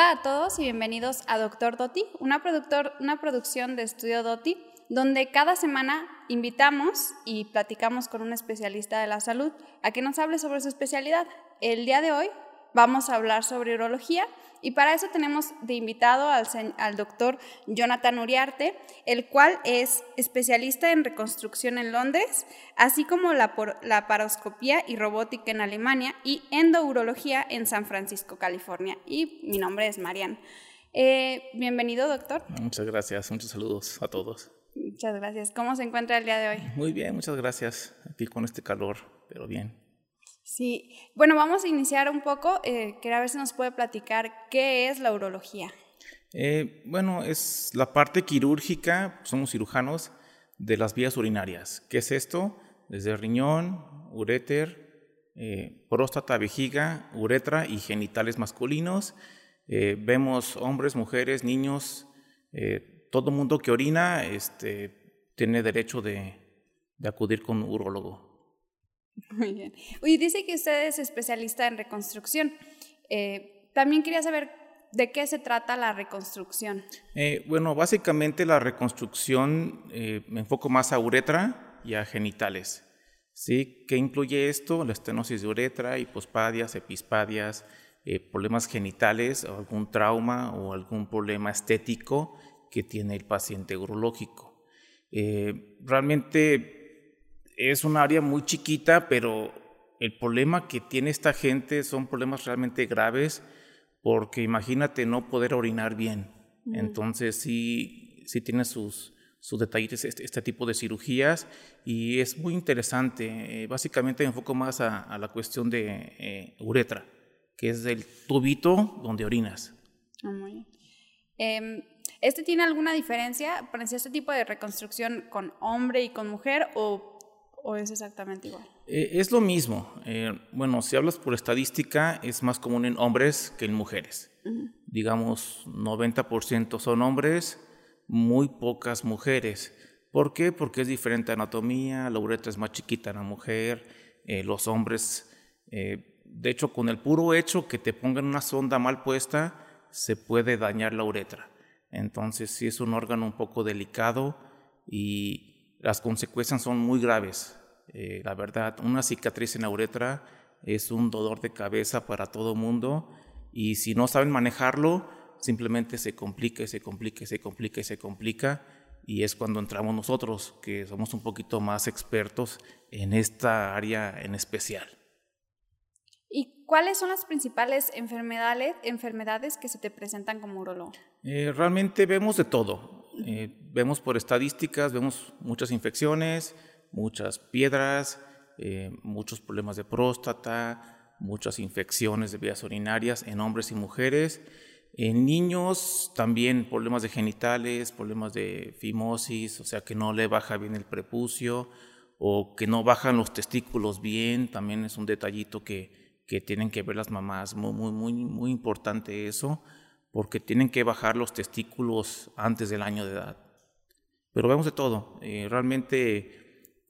Hola a todos y bienvenidos a Doctor Doti, una, productor, una producción de Estudio Doti, donde cada semana invitamos y platicamos con un especialista de la salud a que nos hable sobre su especialidad. El día de hoy vamos a hablar sobre urología y para eso tenemos de invitado al, al, doctor Jonathan Uriarte, el cual es especialista en reconstrucción en Londres, así como la, la paroscopía y robótica en Alemania y endourología en San Francisco, California. Y mi nombre es Marian. Eh, bienvenido, doctor. Muchas gracias, muchos saludos a todos. Muchas gracias. ¿Cómo se encuentra el día de hoy? Muy bien, muchas gracias. Aquí con este calor, pero bien. Sí, bueno, vamos a iniciar un poco. Eh, quería ver si nos puede platicar qué es la urología. Eh, bueno, es la parte quirúrgica, somos cirujanos, de las vías urinarias. ¿Qué es esto? Desde riñón, uréter, eh, próstata, vejiga, uretra y genitales masculinos. vemos hombres, mujeres, niños, todo mundo que orina este, tiene derecho de, acudir con un. Muy bien. Oye, dice que usted es especialista en reconstrucción. Eh, también quería saber de qué se trata la reconstrucción. Eh, bueno, básicamente la reconstrucción eh, me enfoco más a uretra y a genitales. ¿Sí? ¿Qué incluye esto? La estenosis de uretra, hipospadias, epispadias, problemas genitales, algún trauma o algún problema estético que tiene el paciente urológico. realmente es un área muy chiquita, pero el problema que tiene esta gente son problemas realmente graves, porque imagínate no poder orinar bien. Entonces sí, sí tiene sus, sus detallitos este, este, tipo de cirugías y es muy interesante. Eh, básicamente me enfoco más a, la cuestión de eh, uretra, que es el tubito donde orinas. Ah, em, ¿Este tiene alguna diferencia? ¿Parece este tipo de reconstrucción con hombre y con mujer o ¿O es exactamente igual? Eh, es lo mismo. Eh, bueno, si hablas por estadística, es más común en hombres que en mujeres. Digamos, 90% son hombres, muy pocas mujeres. ¿Por qué? Porque es diferente anatomía, la uretra es más chiquita en la mujer, eh, los hombres, de hecho, con el puro hecho que te pongan una sonda mal puesta, se puede dañar la uretra. Entonces, sí es un órgano un poco delicado y las consecuencias son muy graves. Eh, la verdad, una cicatriz en la uretra es un dolor de cabeza para todo mundo y si no saben manejarlo, simplemente se complica se complica se complica se complica y es cuando entramos nosotros, que somos un poquito más expertos en esta área en especial. ¿Y cuáles son las principales enfermedades, enfermedades que se te presentan como urologo? Eh, realmente vemos de todo. Eh, vemos por estadísticas, vemos muchas infecciones, muchas piedras, eh, muchos problemas de próstata, muchas infecciones de vías urinarias en hombres y mujeres. En niños también problemas de genitales, problemas de fimosis, o sea que no le baja bien el prepucio o que no bajan los testículos bien, también es un detallito que, que tienen que ver las mamás, muy, muy, muy, muy importante eso porque tienen que bajar los testículos antes del año de edad. Pero vemos de todo, eh, realmente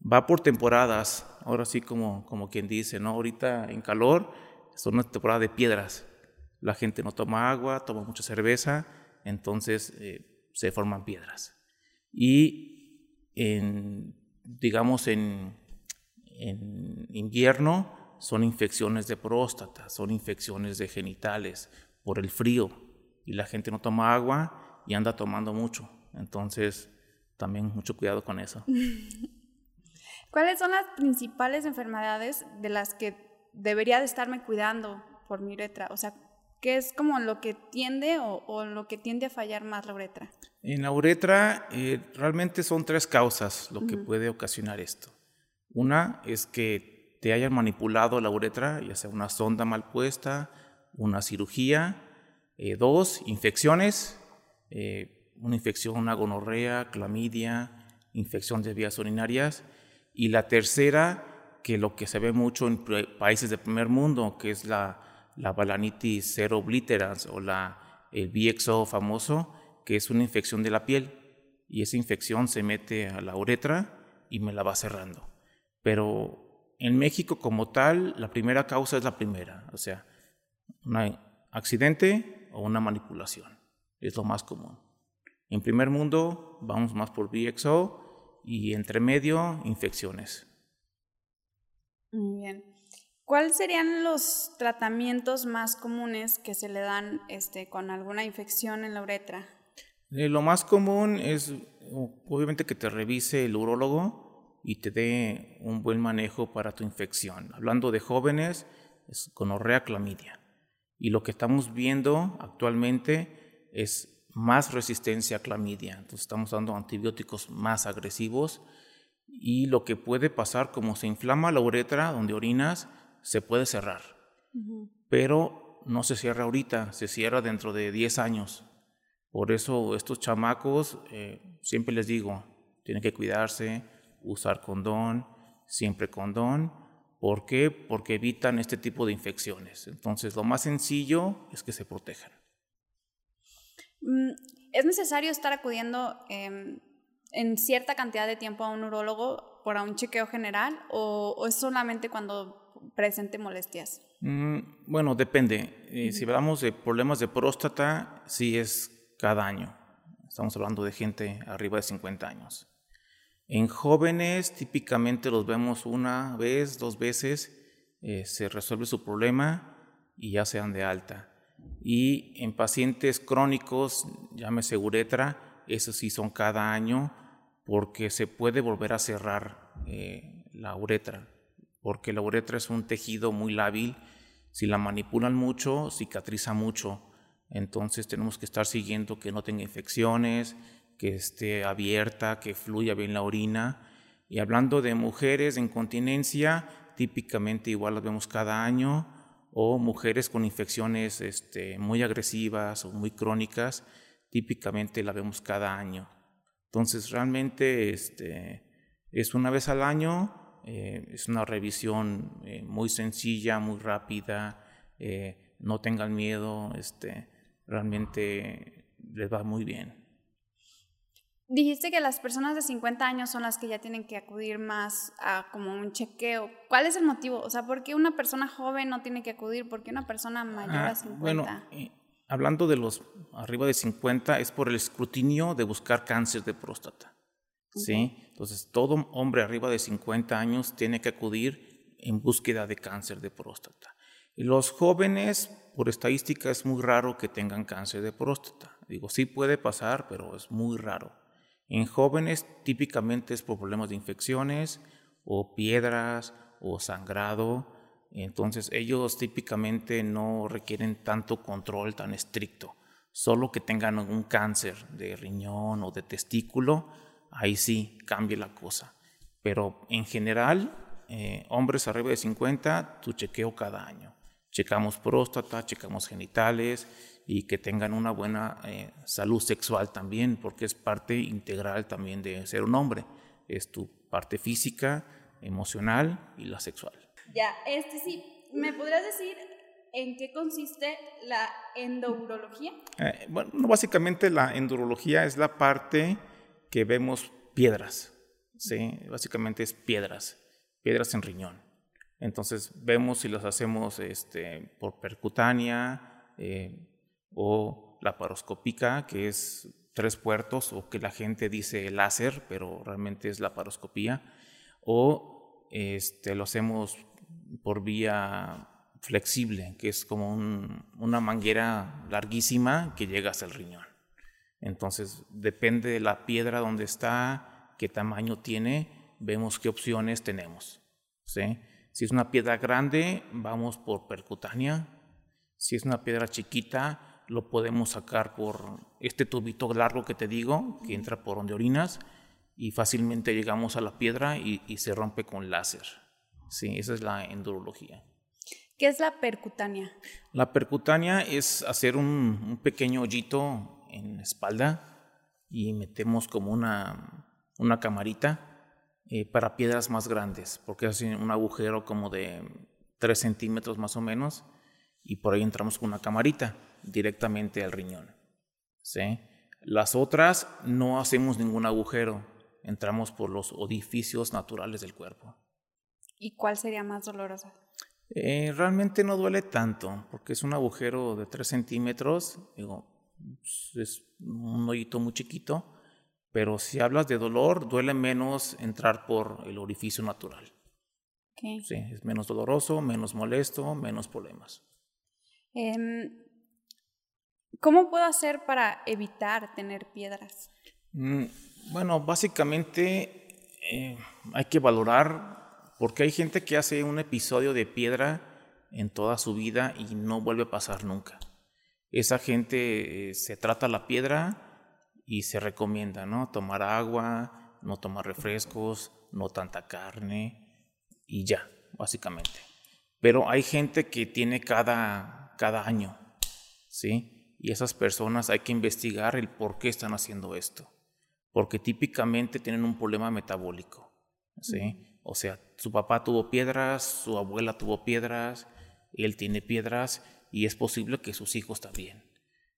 va por temporadas, ahora sí como, como quien dice, ¿no? Ahorita en calor es una temporada de piedras, la gente no toma agua, toma mucha cerveza, entonces eh, se forman piedras. Y en, digamos en, en invierno son infecciones de próstata, son infecciones de genitales por el frío, y la gente no toma agua y anda tomando mucho. Entonces, también mucho cuidado con eso. ¿Cuáles son las principales enfermedades de las que debería de estarme cuidando por mi uretra? O sea, ¿qué es como lo que tiende o, lo que tiende a fallar más la uretra? En la uretra eh, realmente son tres causas lo que puede ocasionar esto. Una es que te hayan manipulado la uretra, ya sea una sonda mal puesta, una cirugía eh, dos, infecciones, eh, una infección, una gonorrea, clamidia, infección de vías urinarias. Y la tercera, que lo que se ve mucho en países del primer mundo, que es la, la balanitis serobliterans o la, el VXO famoso, que es una infección de la piel. Y esa infección se mete a la uretra y me la va cerrando. Pero en México como tal, la primera causa es la primera, o sea, un accidente, o una manipulación. Es lo más común. En primer mundo vamos más por VXO y entre medio infecciones. Muy bien. ¿Cuáles serían los tratamientos más comunes que se le dan este, con alguna infección en la uretra? Eh, lo más común es obviamente que te revise el urólogo y te dé un buen manejo para tu infección. Hablando de jóvenes, es gonorrea clamidia. Y lo que estamos viendo actualmente es más resistencia a clamidia. Entonces estamos dando antibióticos más agresivos y lo que puede pasar como se inflama la uretra donde orinas, se puede cerrar. Pero no se cierra ahorita, se cierra dentro de 10 años. Por eso estos chamacos, eh, siempre les digo, tienen que cuidarse, usar condón, siempre condón. ¿Por qué? Porque evitan este tipo de infecciones. Entonces, lo más sencillo es que se protejan. Mm, ¿Es necesario estar acudiendo em, en cierta cantidad de tiempo a un urólogo para un chequeo general o, es solamente cuando presente molestias? Mm, bueno, depende. Eh, si hablamos de problemas de próstata, sí es cada año. Estamos hablando de gente arriba de 50 años. En jóvenes típicamente los vemos una vez, dos veces, eh, se resuelve su problema y ya se dan de alta. Y en pacientes crónicos, llámese uretra, esos sí son cada año porque se puede volver a cerrar eh, la uretra, porque la uretra es un tejido muy lábil, si la manipulan mucho, cicatriza mucho entonces tenemos que estar siguiendo que no tenga infecciones, que esté abierta, que fluya bien la orina. Y hablando de mujeres en continencia, típicamente igual las vemos cada año, o mujeres con infecciones este, muy agresivas o muy crónicas, típicamente la vemos cada año. Entonces realmente este, es una vez al año, eh, es una revisión eh, muy sencilla, muy rápida, eh, no tengan miedo, este, realmente les va muy bien. Dijiste que las personas de 50 años son las que ya tienen que acudir más a como un chequeo. ¿Cuál es el motivo? O sea, ¿por qué una persona joven no tiene que acudir? ¿Por qué una persona mayor a 50? Ah, bueno, eh, hablando de los arriba de 50 es por el escrutinio de buscar cáncer de próstata. ¿sí? Entonces, todo hombre arriba de 50 años tiene que acudir en búsqueda de cáncer de próstata. Y los jóvenes por estadística es muy raro que tengan cáncer de próstata. Digo, sí puede pasar, pero es muy raro. En jóvenes típicamente es por problemas de infecciones o piedras o sangrado. Entonces ellos típicamente no requieren tanto control tan estricto. Solo que tengan un cáncer de riñón o de testículo, ahí sí cambia la cosa. Pero en general, eh, hombres arriba de 50, tu chequeo cada año checamos próstata, checamos genitales y que tengan una buena eh, salud sexual también, porque es parte integral también de ser un hombre. Es tu parte física, emocional y la sexual. Ya, este sí, ¿me podrías decir en qué consiste la endurología? Eh, bueno, básicamente la endurología es la parte que vemos piedras, ¿sí? Básicamente es piedras, piedras en riñón. Entonces vemos si las hacemos este, por percutánea eh, o laparoscópica, que es tres puertos, o que la gente dice láser, pero realmente es laparoscopía, o este, lo hacemos por vía flexible, que es como una manguera larguísima que llega hasta el riñón. Entonces, depende de la piedra donde está, qué tamaño tiene, vemos qué opciones tenemos. Si es una piedra grande, vamos por percutánea. Si es una piedra chiquita, lo podemos sacar por este tubito largo que te digo, que entra por donde orinas, y fácilmente llegamos a la piedra y, se rompe con láser. Sí, esa es la endurología. ¿Qué es la percutánea? La percutánea es hacer un, un pequeño hoyito en la espalda y metemos como una, una camarita eh, para piedras más grandes, porque es un agujero como de 3 centímetros más o menos, y por ahí entramos con una camarita directamente al riñón. ¿sí? Las otras no hacemos ningún agujero, entramos por los orificios naturales del cuerpo. ¿Y cuál sería más dolorosa? Eh, realmente no duele tanto, porque es un agujero de 3 centímetros, digo, es un hoyito muy chiquito, pero si hablas de dolor, duele menos entrar por el orificio natural. Sí, es menos doloroso, menos molesto, menos problemas. Em, ¿Cómo puedo hacer para evitar tener piedras? Mm, bueno, básicamente eh, hay que valorar, porque hay gente que hace un episodio de piedra en toda su vida y no vuelve a pasar nunca. Esa gente eh, se trata la piedra y se recomienda, ¿no? Tomar agua, no tomar refrescos, no tanta carne y ya, básicamente. Pero hay gente que tiene cada, cada año, ¿sí? Y esas personas hay que investigar el por qué están haciendo esto porque típicamente tienen un problema metabólico, ¿sí? O sea, su papá tuvo piedras, su abuela tuvo piedras, él tiene piedras y es posible que sus hijos también.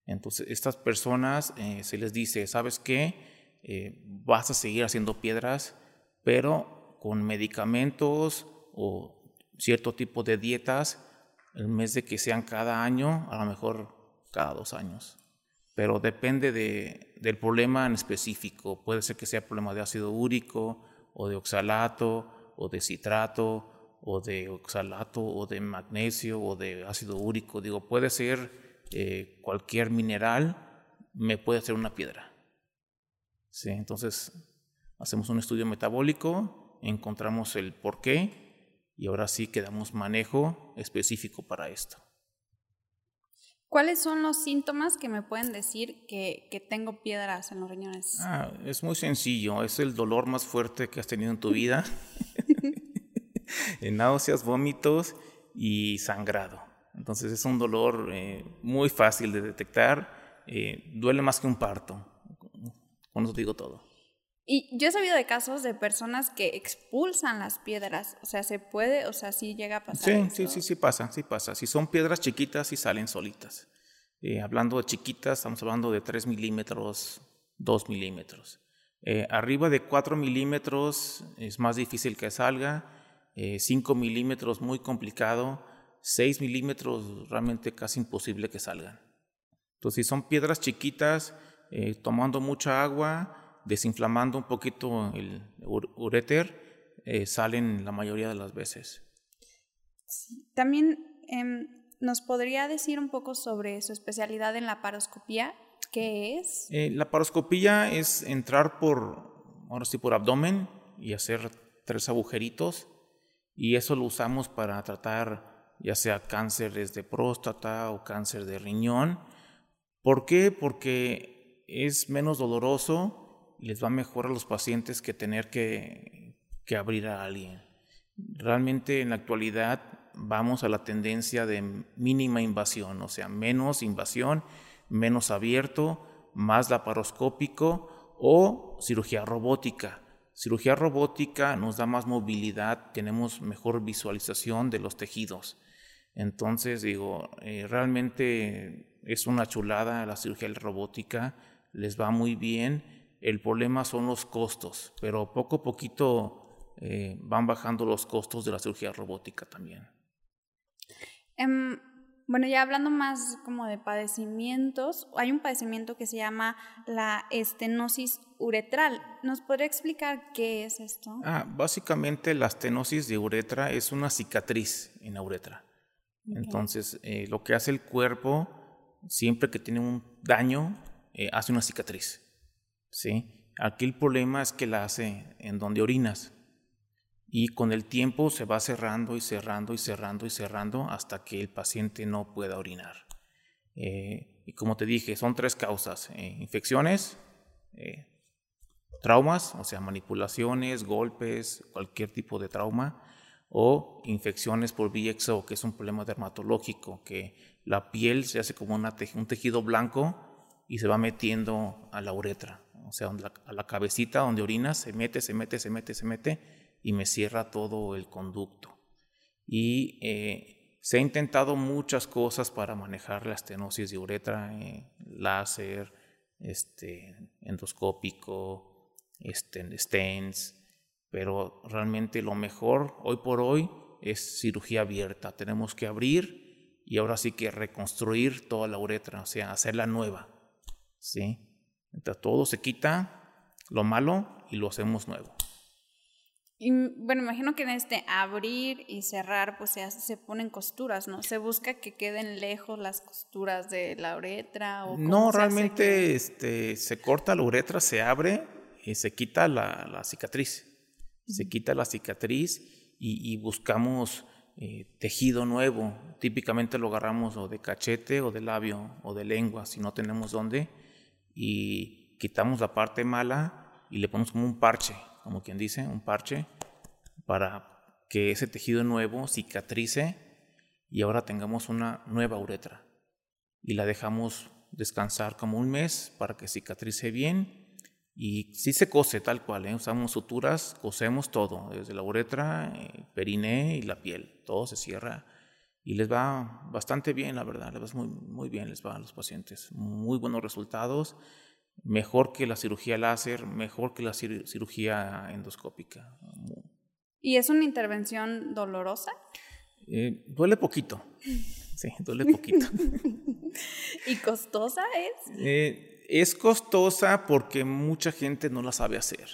Entonces, estas personas eh, se les dice, ¿sabes qué? Eh, vas a seguir haciendo piedras, pero con medicamentos o cierto tipo de dietas, en vez de que sean cada año, a lo mejor cada dos años pero depende de, del problema en específico. Puede ser que sea problema de ácido úrico o de oxalato o de citrato o de oxalato o de magnesio o de ácido úrico. Digo, puede ser eh, cualquier mineral, me puede ser una piedra. ¿Sí? Entonces, hacemos un estudio metabólico, encontramos el por qué y ahora sí que damos manejo específico para esto. ¿Cuáles son los síntomas que me pueden decir que, que tengo piedras en los riñones? Ah, es muy sencillo, es el dolor más fuerte que has tenido en tu vida. náuseas, vómitos y sangrado. Entonces es un dolor eh, muy fácil de detectar, eh, duele más que un parto. Con eso digo todo. Y yo he sabido de casos de personas que expulsan las piedras, o sea, se puede, o sea, sí llega a pasar. Sí, sí, sí, sí pasa, sí pasa. Si son piedras chiquitas, sí salen solitas. Eh, hablando de chiquitas, estamos hablando de 3 milímetros, 2 milímetros. Eh, arriba de 4 milímetros es más difícil que salga, 5 eh, milímetros muy complicado, 6 milímetros realmente casi imposible que salgan. Entonces, si son piedras chiquitas, tomando mucha agua, desinflamando un poquito el uréter, eh, salen la mayoría de las veces. También em, nos podría decir un poco sobre su especialidad en la paroscopía. ¿Qué es? Eh, la paroscopía es entrar por, ahora sí, por abdomen y hacer tres agujeritos y eso lo usamos para tratar ya sea cánceres de próstata o cáncer de riñón. ¿Por qué? Porque es menos doloroso les va mejor a los pacientes que tener que, que abrir a alguien. Realmente en la actualidad vamos a la tendencia de mínima invasión, o sea, menos invasión, menos abierto, más laparoscópico o cirugía robótica. Cirugía robótica nos da más movilidad, tenemos mejor visualización de los tejidos. Entonces, digo, eh, realmente es una chulada la cirugía robótica, les va muy bien el problema son los costos, pero poco a poquito eh, van bajando los costos de la cirugía robótica también. Em, bueno, ya hablando más como de padecimientos, hay un padecimiento que se llama la estenosis uretral. ¿Nos podría explicar qué es esto? Ah, básicamente la estenosis de uretra es una cicatriz en la uretra. Entonces, eh, lo que hace el cuerpo, siempre que tiene un daño, eh, hace una cicatriz. ¿Sí? Aquí el problema es que la hace en donde orinas y con el tiempo se va cerrando y cerrando y cerrando y cerrando hasta que el paciente no pueda orinar. Eh, y como te dije, son tres causas, eh, infecciones, eh, traumas, o sea, manipulaciones, golpes, cualquier tipo de trauma, o infecciones por VXO, que es un problema dermatológico, que la piel se hace como un tejido blanco y se va metiendo a la uretra o sea, a la cabecita donde orina se mete, se mete, se mete, se mete y me cierra todo el conducto. Y eh, se ha intentado muchas cosas para manejar la estenosis de uretra, eh, láser, este, endoscópico, este, stents, pero realmente lo mejor hoy por hoy es cirugía abierta. Tenemos que abrir y ahora sí que reconstruir toda la uretra, o sea, hacerla nueva. ¿sí? Entonces todo se quita, lo malo, y lo hacemos nuevo. Y bueno, imagino que en este abrir y cerrar, pues se, se ponen costuras, ¿no? Se busca que queden lejos las costuras de la uretra. ¿o no, realmente este, se corta la uretra, se abre y se quita la, la cicatriz. Se quita la cicatriz y, y buscamos eh, tejido nuevo. Típicamente lo agarramos o de cachete o de labio o de lengua, si no tenemos dónde. Y quitamos la parte mala y le ponemos como un parche como quien dice, un parche, para que ese tejido nuevo cicatrice y ahora tengamos una nueva uretra. Y la dejamos descansar como un mes para que cicatrice bien. Y si se cose tal cual, ¿eh? usamos suturas, cosemos todo, desde la uretra, eh, periné y la piel, todo se cierra y les va bastante bien, la verdad, les va muy, muy bien, les va a los pacientes, muy buenos resultados mejor que la cirugía láser, mejor que la cirugía endoscópica. ¿Y es una intervención dolorosa? Eh, duele poquito. Sí, duele poquito. ¿Y costosa es? Eh, es costosa porque mucha gente no la sabe hacer.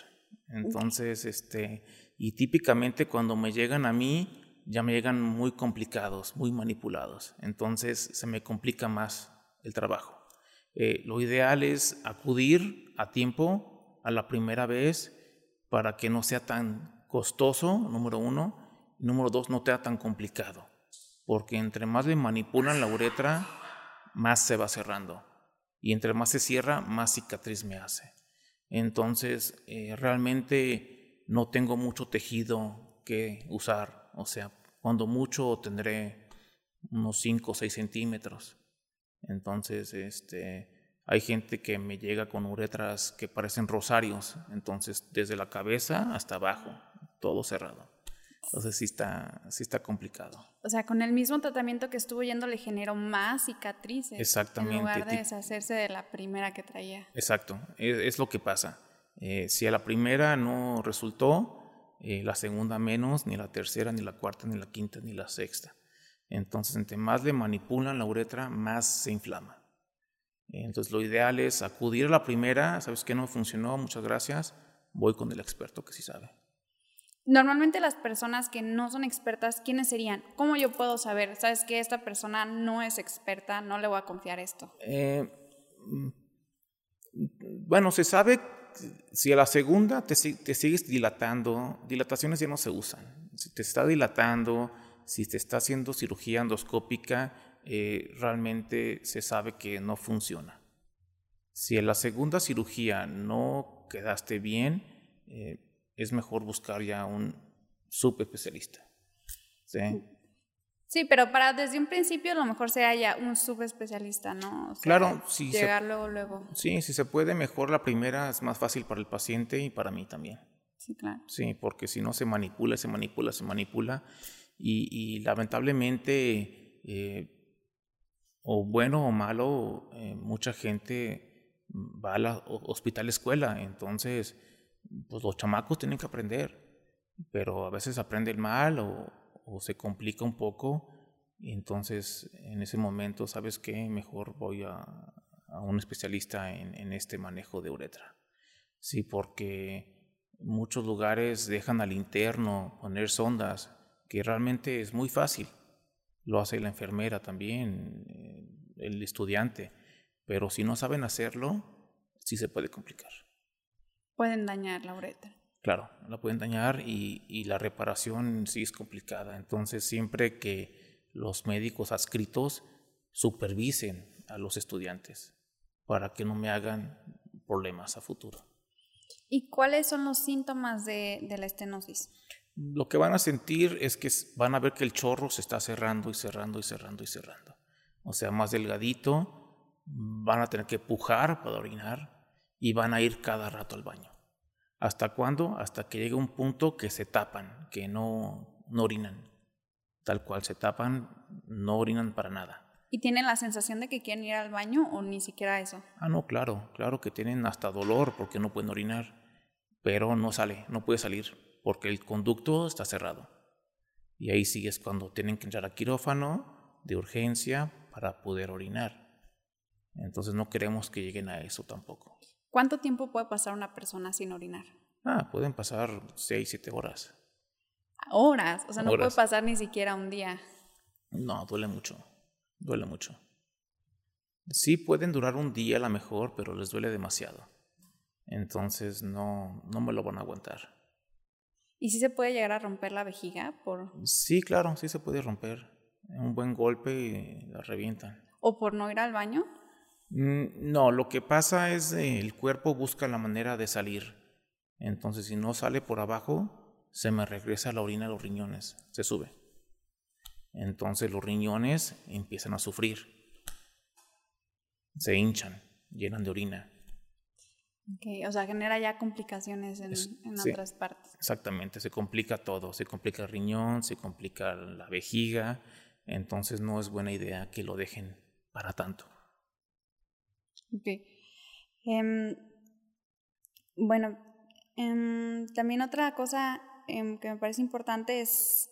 Entonces, este, y típicamente cuando me llegan a mí, ya me llegan muy complicados, muy manipulados. Entonces se me complica más el trabajo. Eh, lo ideal es acudir a tiempo a la primera vez para que no sea tan costoso, número uno, número dos, no sea tan complicado, porque entre más le manipulan la uretra, más se va cerrando, y entre más se cierra, más cicatriz me hace. Entonces, eh, realmente no tengo mucho tejido que usar, o sea, cuando mucho tendré unos 5 o 6 centímetros. Entonces, este, hay gente que me llega con uretras que parecen rosarios, entonces desde la cabeza hasta abajo, todo cerrado. Entonces sí está, sí está complicado. O sea, con el mismo tratamiento que estuvo yendo le generó más cicatrices. Exactamente. En lugar de deshacerse de la primera que traía. Exacto, es, lo que pasa. Eh, si a la primera no resultó, eh, la segunda menos, ni la tercera, ni la cuarta, ni la quinta, ni la sexta. Entonces, entre más le manipulan la uretra, más se inflama. Entonces, lo ideal es acudir a la primera, sabes que no funcionó, muchas gracias, voy con el experto que sí sabe. Normalmente las personas que no son expertas, ¿quiénes serían? ¿Cómo yo puedo saber, sabes que esta persona no es experta, no le voy a confiar esto? Eh, mm, bueno, se sabe si a la segunda te, sigues dilatando, dilataciones ya no se usan. Si te está dilatando, si te está haciendo cirugía endoscópica, eh, realmente se sabe que no funciona. Si en la segunda cirugía no quedaste bien, eh, es mejor buscar ya un subespecialista. ¿sí? Sí, pero para desde un principio a lo mejor sea ya un subespecialista, ¿no? claro, sí. Llegar luego, luego. Sí, si se puede, mejor la primera es más fácil para el paciente y para mí también. Sí, claro. Sí, porque si no se manipula, se manipula, se manipula y, lamentablemente, eh, o bueno o malo, eh, mucha gente va a la hospital escuela, entonces pues los chamacos tienen que aprender, pero a veces aprenden mal o, se complica un poco entonces en ese momento, ¿sabes qué? Mejor voy a, un especialista en, en, este manejo de uretra. Sí, porque muchos lugares dejan al interno poner sondas que realmente es muy fácil. Lo hace la enfermera también, eh, el estudiante, pero si no saben hacerlo, sí se puede complicar. Pueden dañar la uretra. Claro, la pueden dañar y, y la reparación sí es complicada. Entonces, siempre que los médicos adscritos supervisen a los estudiantes para que no me hagan problemas a futuro. ¿Y cuáles son los síntomas de, de la estenosis? lo que van a sentir es que van a ver que el chorro se está cerrando y cerrando y cerrando y cerrando. O sea, más delgadito, van a tener que pujar para orinar y van a ir cada rato al baño. ¿Hasta cuándo? Hasta que llegue un punto que se tapan, que no, no orinan. Tal cual se tapan, no orinan para nada. ¿Y tienen la sensación de que quieren ir al baño o ni siquiera eso? Ah, no, claro, claro que tienen hasta dolor porque no pueden orinar, pero no sale, no puede salir porque el conducto está cerrado. Y ahí sí es cuando tienen que entrar a quirófano de urgencia para poder orinar. Entonces no queremos que lleguen a eso tampoco. ¿Cuánto tiempo puede pasar una persona sin orinar? Ah, pueden pasar 6, 7 horas. Horas, o sea, no puede pasar ni siquiera un día. No, duele mucho, duele mucho. Sí pueden durar un día a lo mejor, pero les duele demasiado. Entonces no, no me lo van a aguantar. ¿Y si se puede llegar a romper la vejiga? por? Sí, claro, sí se puede romper. Un buen golpe y la revientan. ¿O por no ir al baño? Mm, no, lo que pasa es que el cuerpo busca la manera de salir. Entonces, si no sale por abajo, se me regresa la orina a los riñones, se sube. Entonces los riñones empiezan a sufrir, se hinchan, llenan de orina. Okay, o sea, genera ya complicaciones en, otras partes. Exactamente, se complica todo, se complica el riñón, se complica la vejiga, entonces no es buena idea que lo dejen para tanto. Ok. Em, bueno, em, también otra cosa em, que me parece importante es,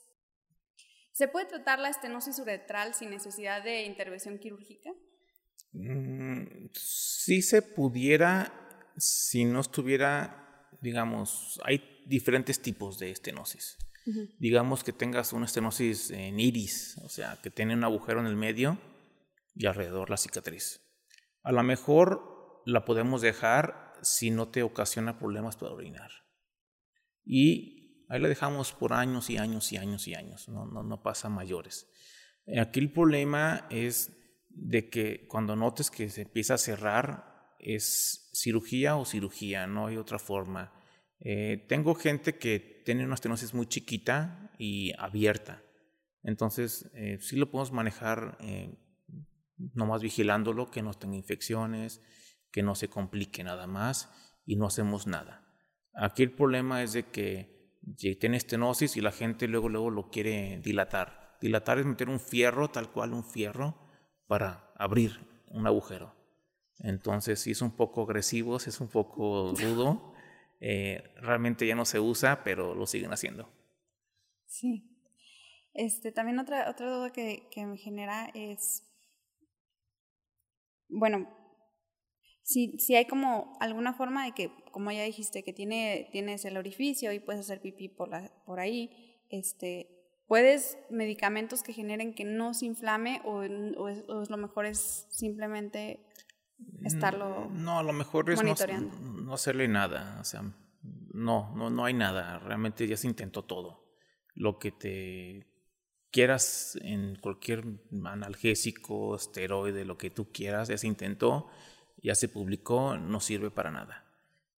¿se puede tratar la estenosis uretral sin necesidad de intervención quirúrgica? Mm, sí se pudiera si no estuviera, digamos, hay diferentes tipos de estenosis. Digamos que tengas una estenosis en iris, o sea, que tiene un agujero en el medio y alrededor la cicatriz. A lo mejor la podemos dejar si no te ocasiona problemas para orinar. Y ahí la dejamos por años y años y años y años, no, no, no pasa mayores. Aquí el problema es de que cuando notes que se empieza a cerrar es cirugía o cirugía, no hay otra forma. Eh, tengo gente que tiene una estenosis muy chiquita y abierta, entonces eh, sí lo podemos manejar eh, nomás vigilándolo, que no tenga infecciones, que no se complique nada más y no hacemos nada. Aquí el problema es de que tiene estenosis y la gente luego, luego lo quiere dilatar. Dilatar es meter un fierro, tal cual un fierro, para abrir un agujero. Entonces, si es un poco agresivo, si es un poco rudo. Eh, realmente ya no se usa, pero lo siguen haciendo. Sí. Este, también otra, otra duda que, que me genera es, bueno, si, si hay como alguna forma de que, como ya dijiste, que tiene, tienes el orificio y puedes hacer pipí por, la, por ahí, este, ¿puedes medicamentos que generen que no se inflame o, o, es, o lo mejor es simplemente estarlo No, a lo mejor es no, hacerle nada, o sea, no, no, no hay nada, realmente ya se intentó todo. Lo que te quieras en cualquier analgésico, esteroide, lo que tú quieras, ya se intentó, ya se publicó, no sirve para nada.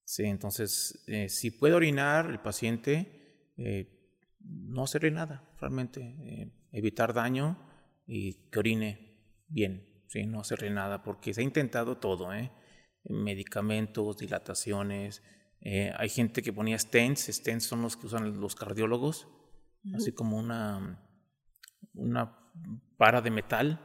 Sí, entonces, eh, si puede orinar el paciente, eh, no hacerle nada, realmente, eh, evitar daño y que orine bien, ¿sí? no hacerle nada, porque se ha intentado todo, ¿eh? medicamentos, dilataciones. Eh, hay gente que ponía stents, stents son los que usan los cardiólogos, así como una, una para de metal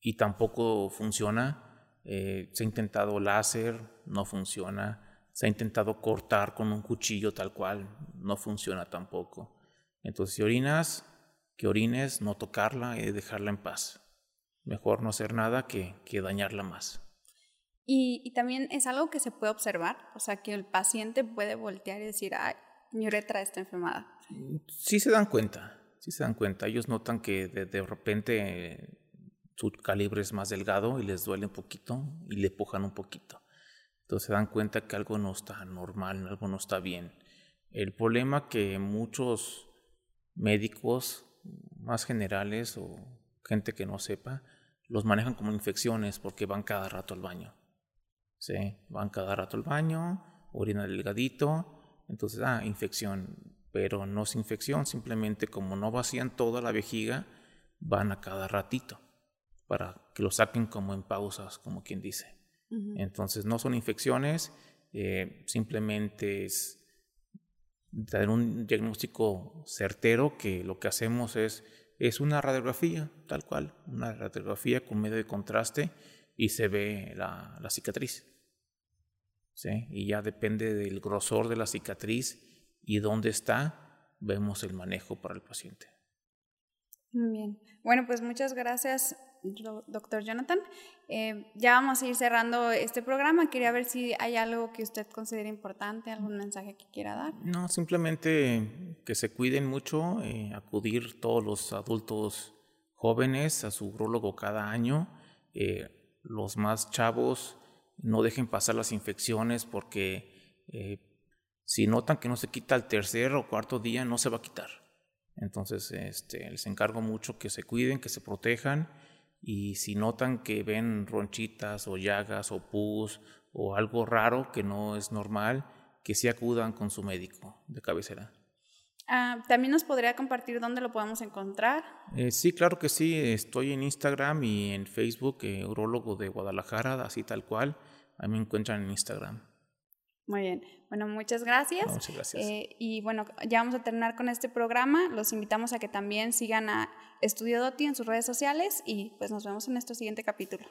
y tampoco funciona. Eh, se ha intentado láser, no funciona. Se ha intentado cortar con un cuchillo tal cual, no funciona tampoco. Entonces, si orinas, que orines, no tocarla y dejarla en paz mejor no hacer nada que, que dañarla más. Y, también es algo que se puede observar, o sea, que el paciente puede voltear y decir, ay, mi uretra está enfermada. Sí se dan cuenta, sí se dan cuenta. Ellos notan que de, repente su calibre es más delgado y les duele un poquito y le pujan un poquito. Entonces se dan cuenta que algo no está normal, algo no está bien. El problema que muchos médicos más generales o gente que no sepa, los manejan como infecciones porque van cada rato al baño. ¿Sí? Van cada rato al baño, orina delgadito, entonces, ah, infección. Pero no es infección, simplemente como no vacían toda la vejiga, van a cada ratito para que lo saquen como en pausas, como quien dice. Entonces, no son infecciones, eh, simplemente es dar un diagnóstico certero que lo que hacemos es es una radiografía, tal cual, una radiografía con medio de contraste y se ve la, cicatriz. ¿Sí? Y ya depende del grosor de la cicatriz y dónde está, vemos el manejo para el paciente. Muy bien. Bueno, pues muchas gracias, doctor Jonathan. Eh, ya vamos a ir cerrando este programa. Quería ver si hay algo que usted considere importante, algún mensaje que quiera dar. No, simplemente que se cuiden mucho, eh, acudir todos los adultos jóvenes a su urologo cada año. Eh, los más chavos no dejen pasar las infecciones porque si notan que no se quita el tercer o cuarto día, no se va a quitar. Entonces, este, les encargo mucho que se cuiden, que se protejan y si notan que ven ronchitas o llagas o pus o algo raro que no es normal, que sí acudan con su médico de cabecera. Ah, También nos podría compartir dónde lo podemos encontrar. Eh, sí, claro que sí. Estoy en Instagram y en Facebook, eh, Urologo de Guadalajara, así tal cual. Ahí me encuentran en Instagram. Muy bien. Bueno, muchas gracias. muchas gracias. Eh, y bueno, ya vamos a terminar con este programa. Los invitamos a que también sigan a Estudio Doti en sus redes sociales y pues nos vemos en nuestro siguiente capítulo.